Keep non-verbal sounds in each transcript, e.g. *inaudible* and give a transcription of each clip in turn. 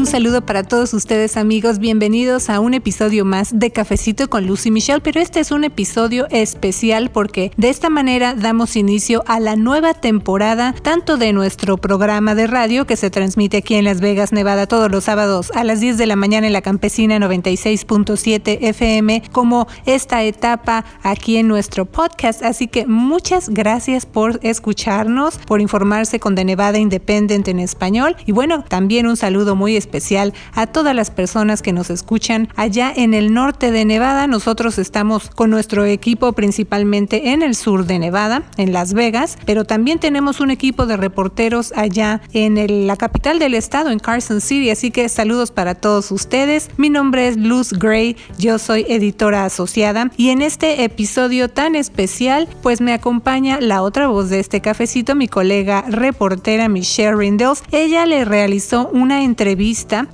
Un saludo para todos ustedes amigos, bienvenidos a un episodio más de Cafecito con Lucy Michelle, pero este es un episodio especial porque de esta manera damos inicio a la nueva temporada tanto de nuestro programa de radio que se transmite aquí en Las Vegas, Nevada todos los sábados a las 10 de la mañana en la campesina 96.7 FM como esta etapa aquí en nuestro podcast, así que muchas gracias por escucharnos, por informarse con The Nevada Independent en español. Y bueno, también un saludo muy especial especial a todas las personas que nos escuchan allá en el norte de Nevada. Nosotros estamos con nuestro equipo principalmente en el sur de Nevada, en Las Vegas, pero también tenemos un equipo de reporteros allá en la capital del estado, en Carson City. Así que saludos para todos ustedes. Mi nombre es Luz Gray, yo soy editora asociada y en este episodio tan especial, pues me acompaña la otra voz de este cafecito, mi colega reportera Michelle Rindels. Ella le realizó una entrevista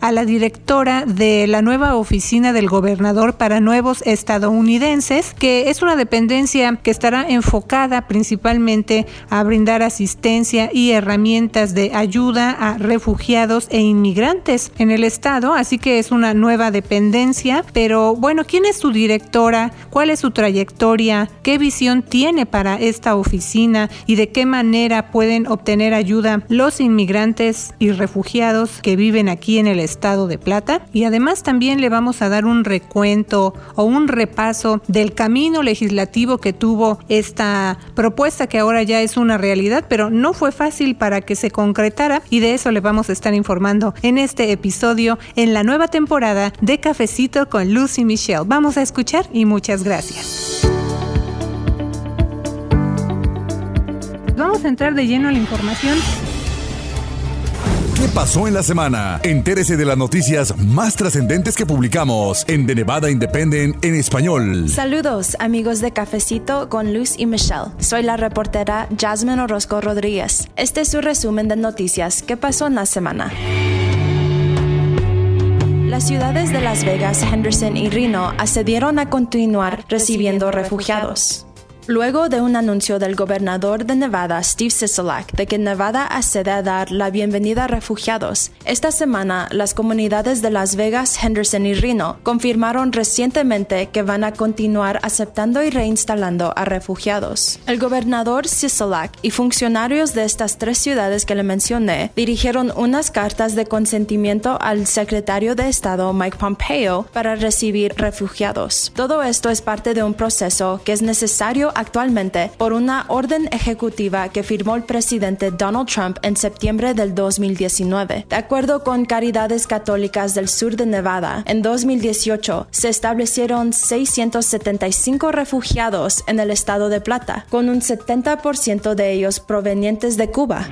a la directora de la nueva oficina del gobernador para nuevos estadounidenses, que es una dependencia que estará enfocada principalmente a brindar asistencia y herramientas de ayuda a refugiados e inmigrantes en el estado, así que es una nueva dependencia, pero bueno, ¿quién es su directora? ¿Cuál es su trayectoria? ¿Qué visión tiene para esta oficina y de qué manera pueden obtener ayuda los inmigrantes y refugiados que viven aquí en el estado de Plata y además también le vamos a dar un recuento o un repaso del camino legislativo que tuvo esta propuesta que ahora ya es una realidad, pero no fue fácil para que se concretara y de eso le vamos a estar informando en este episodio en la nueva temporada de Cafecito con Lucy Michelle. Vamos a escuchar y muchas gracias. Vamos a entrar de lleno a la información ¿Qué pasó en la semana? Entérese de las noticias más trascendentes que publicamos en The Nevada Independent en español. Saludos, amigos de Cafecito con Luz y Michelle. Soy la reportera Jasmine Orozco Rodríguez. Este es su resumen de noticias que pasó en la semana. Las ciudades de Las Vegas, Henderson y Reno accedieron a continuar recibiendo refugiados. Luego de un anuncio del gobernador de Nevada, Steve Sisolak, de que Nevada accede a dar la bienvenida a refugiados, esta semana las comunidades de Las Vegas, Henderson y Reno confirmaron recientemente que van a continuar aceptando y reinstalando a refugiados. El gobernador Sisolak y funcionarios de estas tres ciudades que le mencioné dirigieron unas cartas de consentimiento al secretario de Estado Mike Pompeo para recibir refugiados. Todo esto es parte de un proceso que es necesario actualmente por una orden ejecutiva que firmó el presidente Donald Trump en septiembre del 2019. De acuerdo con Caridades Católicas del Sur de Nevada, en 2018 se establecieron 675 refugiados en el estado de Plata, con un 70% de ellos provenientes de Cuba.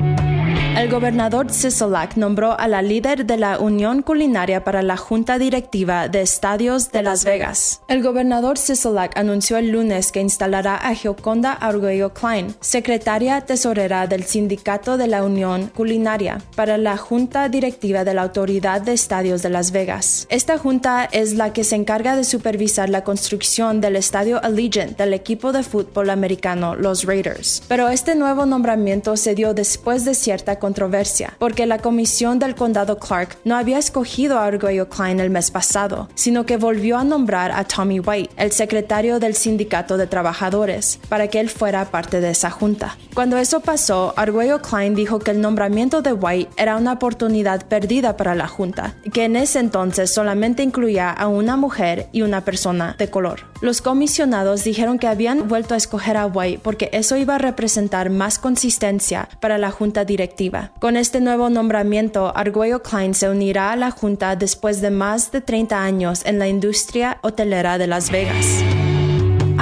El gobernador Sisolak nombró a la líder de la Unión Culinaria para la Junta Directiva de Estadios de Las Vegas. El gobernador Sisolak anunció el lunes que instalará Gioconda Arguello Klein, secretaria tesorera del Sindicato de la Unión Culinaria, para la Junta Directiva de la Autoridad de Estadios de Las Vegas. Esta junta es la que se encarga de supervisar la construcción del estadio Allegiant del equipo de fútbol americano, los Raiders. Pero este nuevo nombramiento se dio después de cierta controversia, porque la comisión del condado Clark no había escogido a Arguello Klein el mes pasado, sino que volvió a nombrar a Tommy White, el secretario del Sindicato de Trabajadores, para que él fuera parte de esa junta. Cuando eso pasó, Arguello Klein dijo que el nombramiento de White era una oportunidad perdida para la junta, que en ese entonces solamente incluía a una mujer y una persona de color. Los comisionados dijeron que habían vuelto a escoger a White porque eso iba a representar más consistencia para la junta directiva con este nuevo nombramiento, Arguello Klein se unirá a la Junta después de más de 30 años en la industria hotelera de Las Vegas.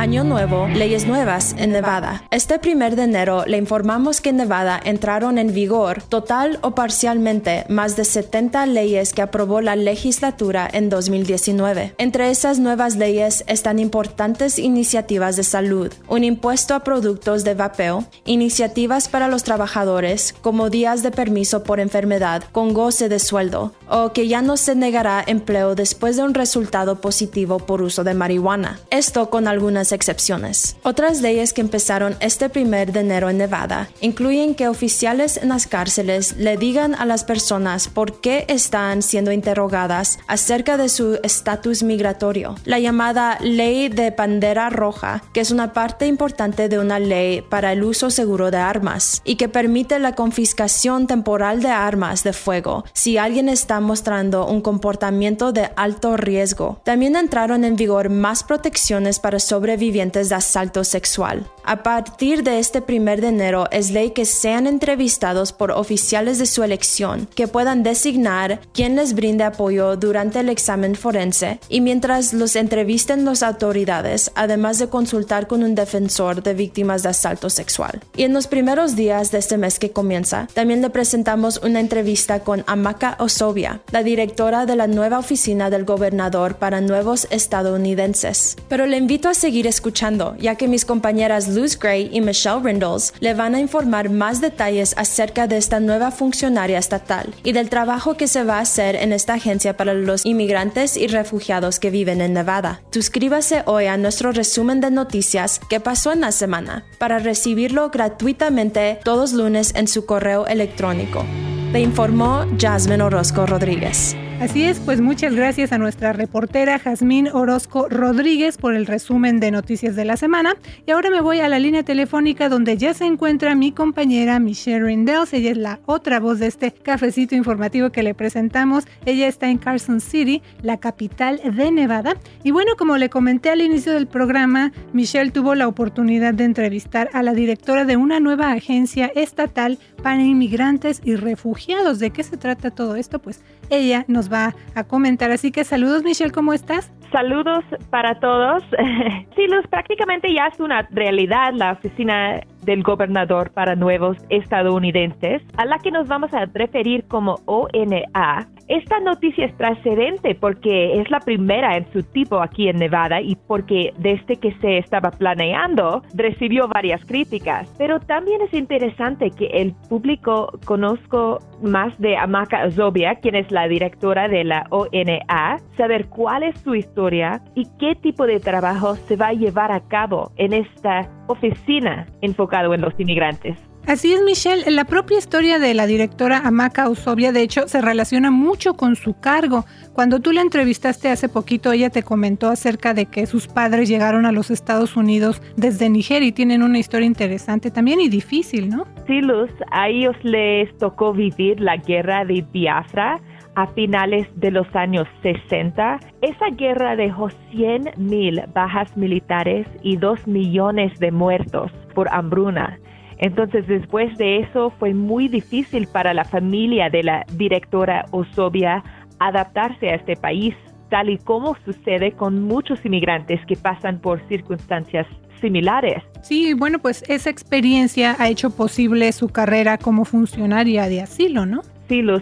Año Nuevo, leyes nuevas en Nevada. Este primer de enero le informamos que en Nevada entraron en vigor, total o parcialmente, más de 70 leyes que aprobó la legislatura en 2019. Entre esas nuevas leyes están importantes iniciativas de salud, un impuesto a productos de vapeo, iniciativas para los trabajadores, como días de permiso por enfermedad con goce de sueldo, o que ya no se negará empleo después de un resultado positivo por uso de marihuana. Esto con algunas excepciones. Otras leyes que empezaron este primer de enero en Nevada incluyen que oficiales en las cárceles le digan a las personas por qué están siendo interrogadas acerca de su estatus migratorio. La llamada ley de bandera roja, que es una parte importante de una ley para el uso seguro de armas y que permite la confiscación temporal de armas de fuego si alguien está mostrando un comportamiento de alto riesgo. También entraron en vigor más protecciones para sobrevivientes de asalto sexual. A partir de este primer de enero es ley que sean entrevistados por oficiales de su elección que puedan designar quién les brinde apoyo durante el examen forense y mientras los entrevisten las autoridades, además de consultar con un defensor de víctimas de asalto sexual. Y en los primeros días de este mes que comienza, también le presentamos una entrevista con Amaka Osobia, la directora de la nueva oficina del gobernador para nuevos estadounidenses. Pero le invito a seguir escuchando, ya que mis compañeras Luz Gray y Michelle Rindles le van a informar más detalles acerca de esta nueva funcionaria estatal y del trabajo que se va a hacer en esta agencia para los inmigrantes y refugiados que viven en Nevada. Suscríbase hoy a nuestro resumen de noticias que pasó en la semana para recibirlo gratuitamente todos lunes en su correo electrónico. Le informó Jasmine Orozco Rodríguez. Así es, pues muchas gracias a nuestra reportera Jazmín Orozco Rodríguez por el resumen de noticias de la semana. Y ahora me voy a la línea telefónica donde ya se encuentra mi compañera Michelle Rindels. Ella es la otra voz de este cafecito informativo que le presentamos. Ella está en Carson City, la capital de Nevada. Y bueno, como le comenté al inicio del programa, Michelle tuvo la oportunidad de entrevistar a la directora de una nueva agencia estatal para inmigrantes y refugiados. ¿De qué se trata todo esto? Pues ella nos va a comentar. Así que saludos Michelle, ¿cómo estás? Saludos para todos. *laughs* sí, Luz, prácticamente ya es una realidad la oficina del gobernador para nuevos estadounidenses, a la que nos vamos a referir como ONA. Esta noticia es trascendente porque es la primera en su tipo aquí en Nevada y porque desde que se estaba planeando recibió varias críticas. Pero también es interesante que el público conozca más de Amaka Zobia, quien es la directora de la ONA, saber cuál es su historia y qué tipo de trabajo se va a llevar a cabo en esta oficina enfocado en los inmigrantes. Así es, Michelle. La propia historia de la directora Amaka Usobia, de hecho, se relaciona mucho con su cargo. Cuando tú la entrevistaste hace poquito, ella te comentó acerca de que sus padres llegaron a los Estados Unidos desde Nigeria y tienen una historia interesante también y difícil, ¿no? Sí, Luz. A ellos les tocó vivir la guerra de Biafra a finales de los años 60. Esa guerra dejó 100 mil bajas militares y 2 millones de muertos por hambruna. Entonces, después de eso, fue muy difícil para la familia de la directora Osobia adaptarse a este país, tal y como sucede con muchos inmigrantes que pasan por circunstancias similares. Sí, bueno, pues esa experiencia ha hecho posible su carrera como funcionaria de asilo, ¿no?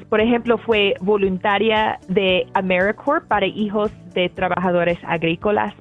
Por ejemplo, fue voluntaria de AmeriCorps para hijos de trabajadores agrícolas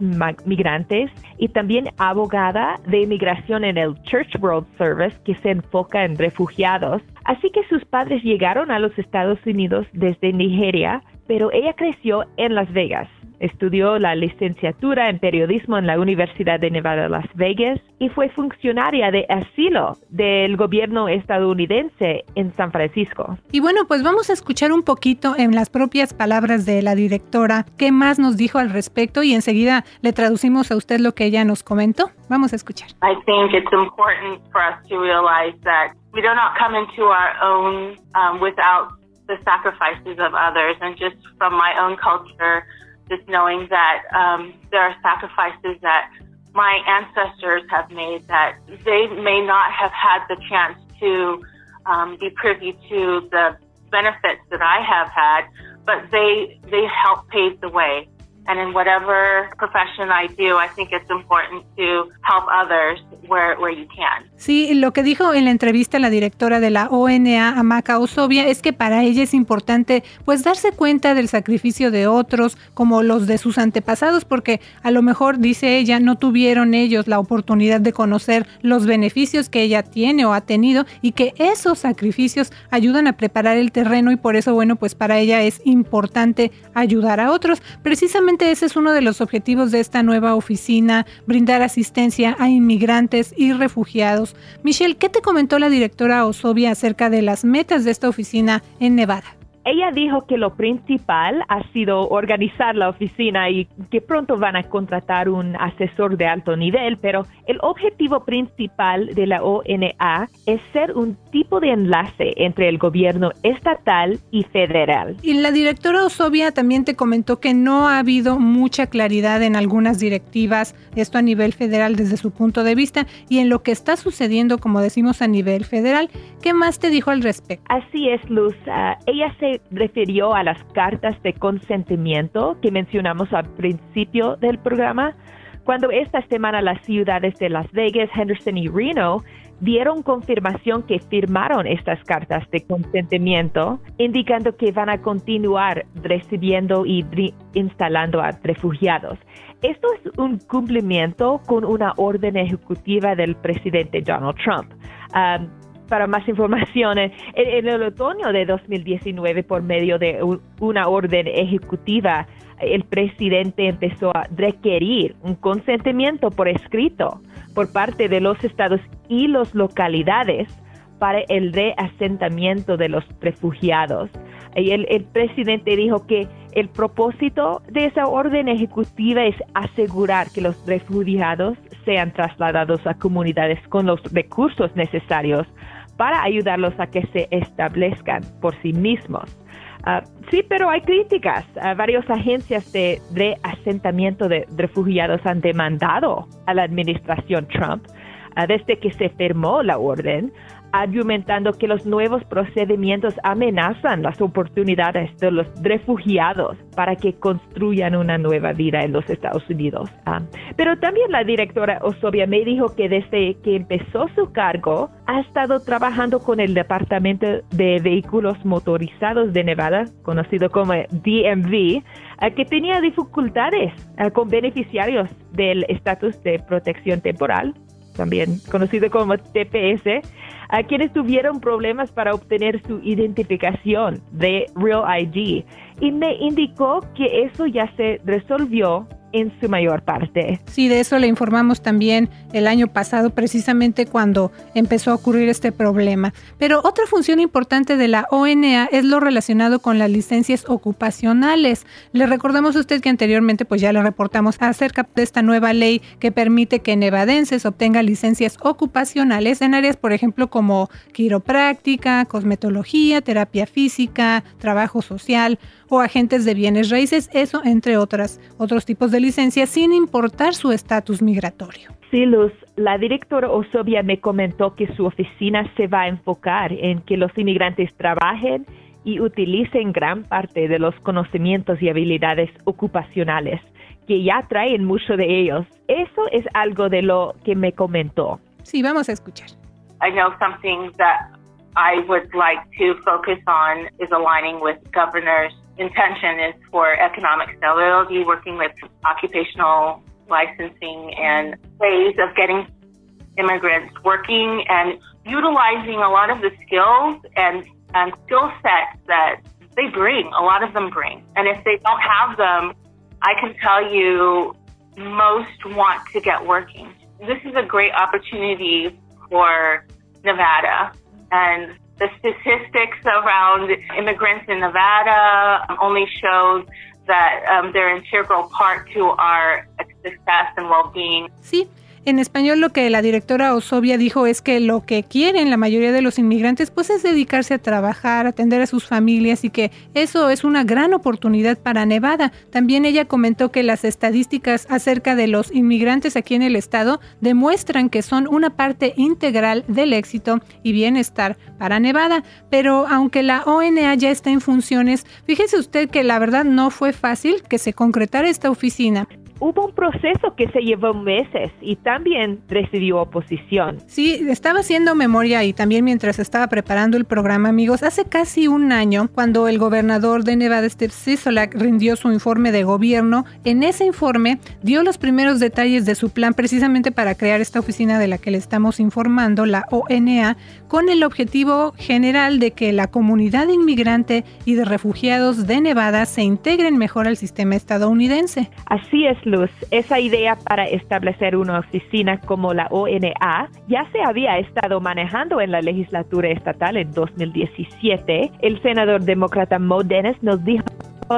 migrantes y también abogada de inmigración en el Church World Service que se enfoca en refugiados. Así que sus padres llegaron a los Estados Unidos desde Nigeria, pero ella creció en Las Vegas. Estudió la licenciatura en periodismo en la Universidad de Nevada Las Vegas y fue funcionaria de asilo del gobierno estadounidense en San Francisco. Y bueno, pues vamos a escuchar un poquito en las propias palabras de la directora qué más nos dijo al respecto y enseguida le traducimos a usted lo que ella nos comentó. Vamos a escuchar. I think it's important for us to realize that we do not come into our own um, without the sacrifices of others and just from my own culture just knowing that um, there are sacrifices that my ancestors have made that they may not have had the chance to um, be privy to the benefits that I have had, but they they help pave the way. And in whatever profession I do, I think it's important to help others where, where you can. Sí, lo que dijo en la entrevista la directora de la ONA, Amaka Osobia, es que para ella es importante pues darse cuenta del sacrificio de otros, como los de sus antepasados, porque a lo mejor, dice ella, no tuvieron ellos la oportunidad de conocer los beneficios que ella tiene o ha tenido y que esos sacrificios ayudan a preparar el terreno y por eso, bueno, pues para ella es importante ayudar a otros. Precisamente ese es uno de los objetivos de esta nueva oficina, brindar asistencia a inmigrantes y refugiados. Michelle, ¿qué te comentó la directora Osobia acerca de las metas de esta oficina en Nevada? Ella dijo que lo principal ha sido organizar la oficina y que pronto van a contratar un asesor de alto nivel, pero el objetivo principal de la ONA es ser un tipo de enlace entre el gobierno estatal y federal. Y la directora Osobia también te comentó que no ha habido mucha claridad en algunas directivas, esto a nivel federal desde su punto de vista, y en lo que está sucediendo, como decimos, a nivel federal. ¿Qué más te dijo al respecto? Así es, Luz. Uh, ella se refirió a las cartas de consentimiento que mencionamos al principio del programa, cuando esta semana las ciudades de Las Vegas, Henderson y Reno dieron confirmación que firmaron estas cartas de consentimiento, indicando que van a continuar recibiendo y instalando a refugiados. Esto es un cumplimiento con una orden ejecutiva del presidente Donald Trump. Um, para más información, en, el otoño de 2019, por medio de una orden ejecutiva, el presidente empezó a requerir un consentimiento por escrito por parte de los estados y las localidades para el reasentamiento de los refugiados. Y el, presidente dijo que el propósito de esa orden ejecutiva es asegurar que los refugiados sean trasladados a comunidades con los recursos necesarios para ayudarlos a que se establezcan por sí mismos. Ah, sí, pero hay críticas. Uh, varias agencias de reasentamiento de refugiados han demandado a la administración Trump ah, desde que se firmó la orden argumentando que los nuevos procedimientos amenazan las oportunidades de los refugiados para que construyan una nueva vida en los Estados Unidos. Ah, pero también la directora Osobia me dijo que desde que empezó su cargo ha estado trabajando con el Departamento de Vehículos Motorizados de Nevada, conocido como DMV, ah, que tenía dificultades ah, con beneficiarios del estatus de protección temporal también conocido como TPS, a quienes tuvieron problemas para obtener su identificación de Real ID y me indicó que eso ya se resolvió en su mayor parte. Sí, de eso le informamos también el año pasado, precisamente cuando empezó a ocurrir este problema. Pero otra función importante de la ONA es lo relacionado con las licencias ocupacionales. Le recordamos a usted que anteriormente pues ya le reportamos acerca de esta nueva ley que permite que nevadenses obtengan licencias ocupacionales en áreas, por ejemplo, como quiropráctica, cosmetología, terapia física, trabajo social o agentes de bienes raíces, eso entre otras otros tipos de licencia sin importar su estatus migratorio. Sí, Luz, la directora Osobia me comentó que su oficina se va a enfocar en que los inmigrantes trabajen y utilicen gran parte de los conocimientos y habilidades ocupacionales que ya traen mucho de ellos. Eso es algo de lo que me comentó. Sí, vamos a escuchar. I know something that I would like to focus on is aligning with governors intention is for economic stability, working with occupational licensing and ways of getting immigrants working and utilizing a lot of the skills and, and skill sets that they bring, a lot of them bring. And if they don't have them, I can tell you most want to get working. This is a great opportunity for Nevada and the statistics around immigrants in Nevada only shows that um, they're integral part to our success and well-being. Sí, En español lo que la directora Osobia dijo es que lo que quieren la mayoría de los inmigrantes pues es dedicarse a trabajar, atender a sus familias y que eso es una gran oportunidad para Nevada. También ella comentó que las estadísticas acerca de los inmigrantes aquí en el estado demuestran que son una parte integral del éxito y bienestar para Nevada. Pero aunque la ONA ya está en funciones, fíjese usted que la verdad no fue fácil que se concretara esta oficina hubo un proceso que se llevó meses y también recibió oposición. Sí, estaba haciendo memoria y también mientras estaba preparando el programa, amigos, hace casi un año, cuando el gobernador de Nevada, Steve Sisolak, rindió su informe de gobierno, en ese informe dio los primeros detalles de su plan precisamente para crear esta oficina de la que le estamos informando, la ONA, con el objetivo general de que la comunidad inmigrante y de refugiados de Nevada se integren mejor al sistema estadounidense. Así es, Luz, esa idea para establecer una oficina como la ONA ya se había estado manejando en la legislatura estatal en 2017. El senador demócrata Mo Dennis nos dijo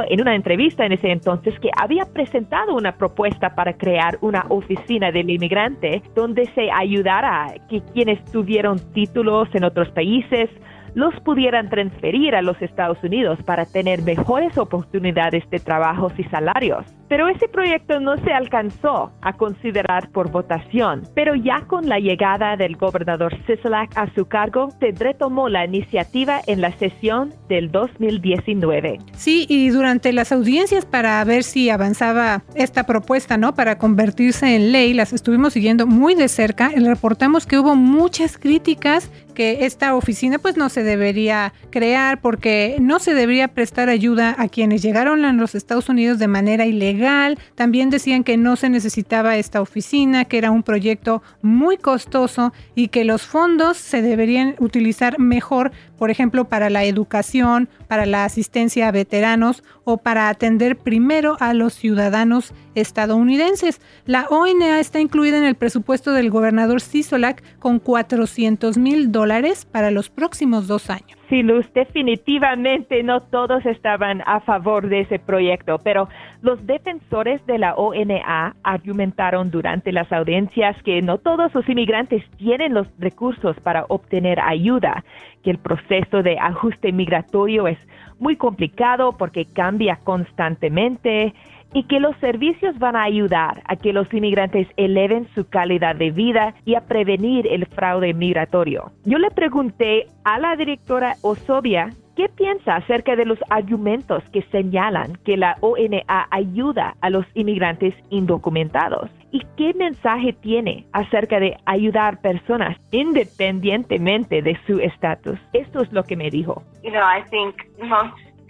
en una entrevista en ese entonces que había presentado una propuesta para crear una oficina del inmigrante donde se ayudara a que quienes tuvieron títulos en otros países los pudieran transferir a los Estados Unidos para tener mejores oportunidades de trabajos y salarios. Pero ese proyecto no se alcanzó a considerar por votación. Pero ya con la llegada del gobernador Sisolak a su cargo, se retomó la iniciativa en la sesión del 2019. Sí, y durante las audiencias para ver si avanzaba esta propuesta, ¿no? Para convertirse en ley, las estuvimos siguiendo muy de cerca. Y reportamos que hubo muchas críticas que esta oficina pues no se debería crear porque no se debería prestar ayuda a quienes llegaron a los Estados Unidos de manera ilegal. También decían que no se necesitaba esta oficina, que era un proyecto muy costoso y que los fondos se deberían utilizar mejor, por ejemplo, para la educación, para la asistencia a veteranos o para atender primero a los ciudadanos estadounidenses. La ONA está incluida en el presupuesto del gobernador Sisolak con 400 mil dólares para los próximos dos años. Definitivamente no todos estaban a favor de ese proyecto, pero los defensores de la ONA argumentaron durante las audiencias que no todos los inmigrantes tienen los recursos para obtener ayuda, que el proceso de ajuste migratorio es muy complicado porque cambia constantemente y que los servicios van a ayudar a que los inmigrantes eleven su calidad de vida y a prevenir el fraude migratorio. Yo le pregunté a la directora Osobia ¿Qué piensa acerca de los argumentos que señalan que la ONA ayuda a los inmigrantes indocumentados? ¿Y qué mensaje tiene acerca de ayudar personas independientemente de su estatus? Esto es lo que me dijo. I think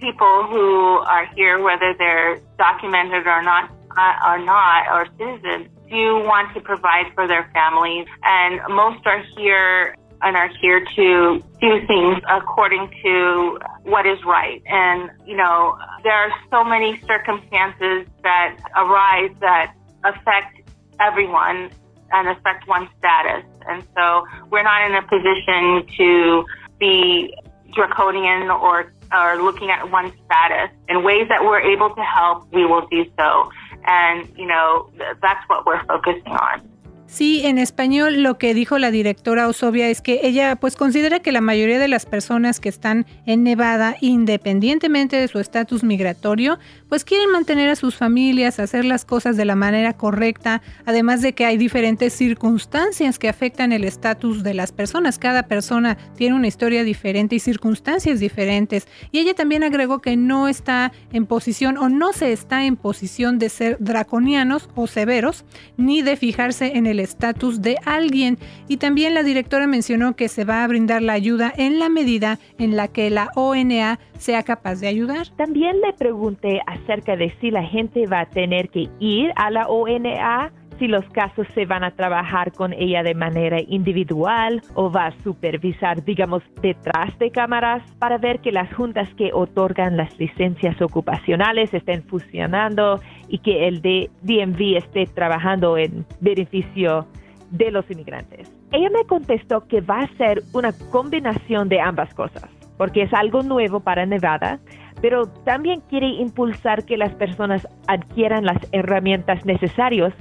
people who are here, whether they're documented or not, uh, are not, or citizens, do want to provide for their families, and most are here and are here to do things according to what is right. And, you know, there are so many circumstances that arise that affect everyone and affect one's status. And so we're not in a position to be draconian or or looking at one's status in ways that we're able to help, we will do so. And, you know, that's what we're focusing on. Sí, en español lo que dijo la directora Osobia es que ella pues considera que la mayoría de las personas que están en Nevada, independientemente de su estatus migratorio, pues quieren mantener a sus familias, hacer las cosas de la manera correcta, además de que hay diferentes circunstancias que afectan el estatus de las personas. Cada persona tiene una historia diferente y circunstancias diferentes. Y ella también agregó que no está en posición o no se está en posición de ser draconianos o severos, ni de fijarse en el estatus de alguien. Y también la directora mencionó que se va a brindar la ayuda en la medida en la que la ONA sea capaz de ayudar. También le pregunté acerca de si la gente va a tener que ir a la ONA si los casos se van a trabajar con ella de manera individual o va a supervisar, digamos, detrás de cámaras para ver que las juntas que otorgan las licencias ocupacionales estén funcionando y que el DMV esté trabajando en beneficio de los inmigrantes. Ella me contestó que va a ser una combinación de ambas cosas, porque es algo nuevo para Nevada, pero también quiere impulsar que las personas adquieran las herramientas necesarias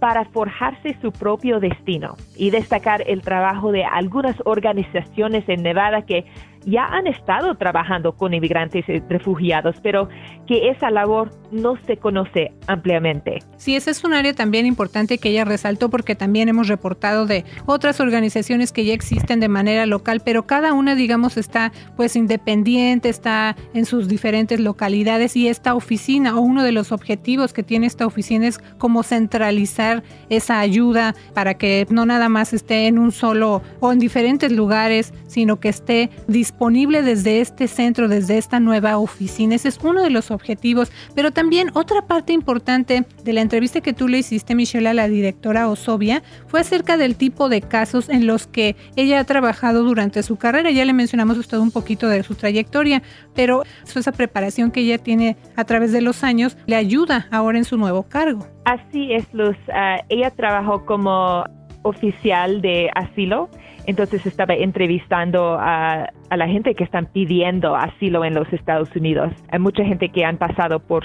para forjarse su propio destino y destacar el trabajo de algunas organizaciones en Nevada que ya han estado trabajando con inmigrantes y refugiados, pero que esa labor no se conoce ampliamente. Sí, esa es un área también importante que ella resaltó porque también hemos reportado de otras organizaciones que ya existen de manera local, pero cada una, digamos, está pues independiente, está en sus diferentes localidades y esta oficina o uno de los objetivos que tiene esta oficina es como centralizar esa ayuda para que no nada más esté en un solo o en diferentes lugares, sino que esté disponible disponible desde este centro, desde esta nueva oficina. Ese es uno de los objetivos. Pero también otra parte importante de la entrevista que tú le hiciste, Michelle, a la directora Osobia, fue acerca del tipo de casos en los que ella ha trabajado durante su carrera. Ya le mencionamos usted un poquito de su trayectoria, pero esa preparación que ella tiene a través de los años le ayuda ahora en su nuevo cargo. Así es, Luz. Ah, ella trabajó como oficial de asilo entonces estaba entrevistando a, la gente que están pidiendo asilo en los Estados Unidos. Hay mucha gente que han pasado por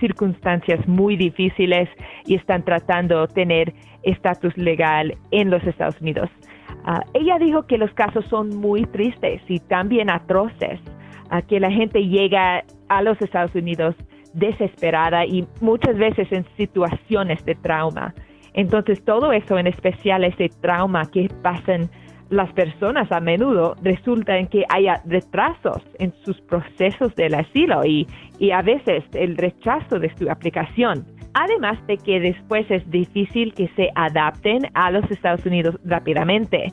circunstancias muy difíciles y están tratando de tener estatus legal en los Estados Unidos. Ah, ella dijo que los casos son muy tristes y también atroces, a que la gente llega a los Estados Unidos desesperada y muchas veces en situaciones de trauma. Entonces todo eso, en especial ese trauma que pasan las personas a menudo resulta que haya retrasos en sus procesos del asilo y, y a veces el rechazo de su aplicación. Además de que después es difícil que se adapten a los Estados Unidos rápidamente.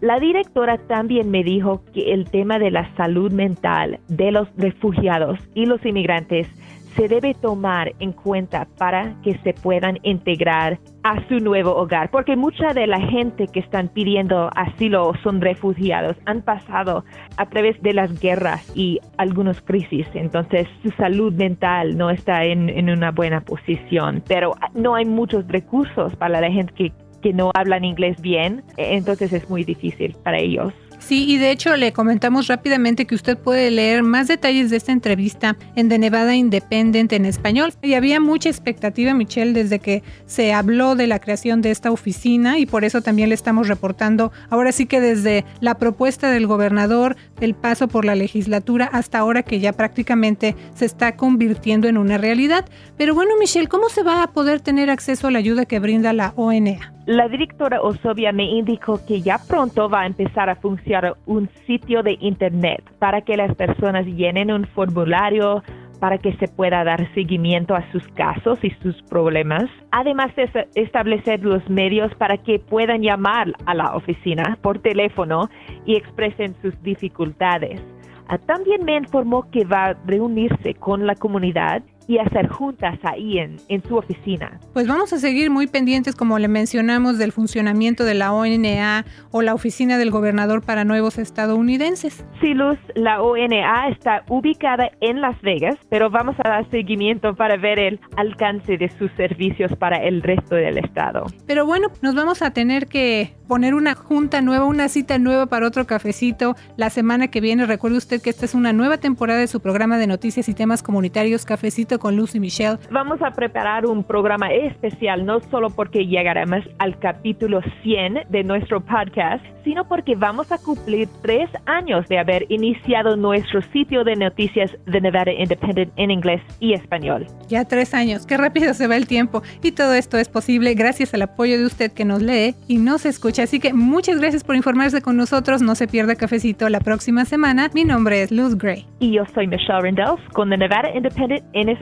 La directora también me dijo que el tema de la salud mental de los refugiados y los inmigrantes se debe tomar en cuenta para que se puedan integrar a su nuevo hogar, porque mucha de la gente que están pidiendo asilo son refugiados han pasado a través de las guerras y algunas crisis, entonces su salud mental no está en, en una buena posición, pero no hay muchos recursos para la gente que, que no hablan inglés bien, entonces es muy difícil para ellos. Sí, y de hecho le comentamos rápidamente que usted puede leer más detalles de esta entrevista en The Nevada Independent en español. Y había mucha expectativa, Michelle, desde que se habló de la creación de esta oficina y por eso también le estamos reportando ahora sí que desde la propuesta del gobernador, el paso por la legislatura hasta ahora que ya prácticamente se está convirtiendo en una realidad. Pero bueno, Michelle, ¿cómo se va a poder tener acceso a la ayuda que brinda la ONA? La directora Osobia me indicó que ya pronto va a empezar a funcionar un sitio de internet para que las personas llenen un formulario para que se pueda dar seguimiento a sus casos y sus problemas. Además de establecer los medios para que puedan llamar a la oficina por teléfono y expresen sus dificultades. Ah, también me informó que va a reunirse con la comunidad y hacer juntas ahí en, en, su oficina. Pues vamos a seguir muy pendientes, como le mencionamos, del funcionamiento de la ONA o la Oficina del Gobernador para Nuevos Estadounidenses. Sí, Luz, la ONA está ubicada en Las Vegas, pero vamos a dar seguimiento para ver el alcance de sus servicios para el resto del estado. Pero bueno, nos vamos a tener que poner una junta nueva, una cita nueva para otro cafecito la semana que viene. Recuerde usted que esta es una nueva temporada de su programa de noticias y temas comunitarios Cafecito con Lucy Michelle. Vamos a preparar un programa especial, no solo porque llegaremos al capítulo 100 de nuestro podcast, sino porque vamos a cumplir tres años de haber iniciado nuestro sitio de noticias de Nevada Independent en inglés y español. Ya tres años, qué rápido se va el tiempo. Y todo esto es posible gracias al apoyo de usted que nos lee y nos escucha Así que muchas gracias por informarse con nosotros. No se pierda cafecito la próxima semana. Mi nombre es Luz Gray. Y yo soy Michelle Rendells con The Nevada Independent en español.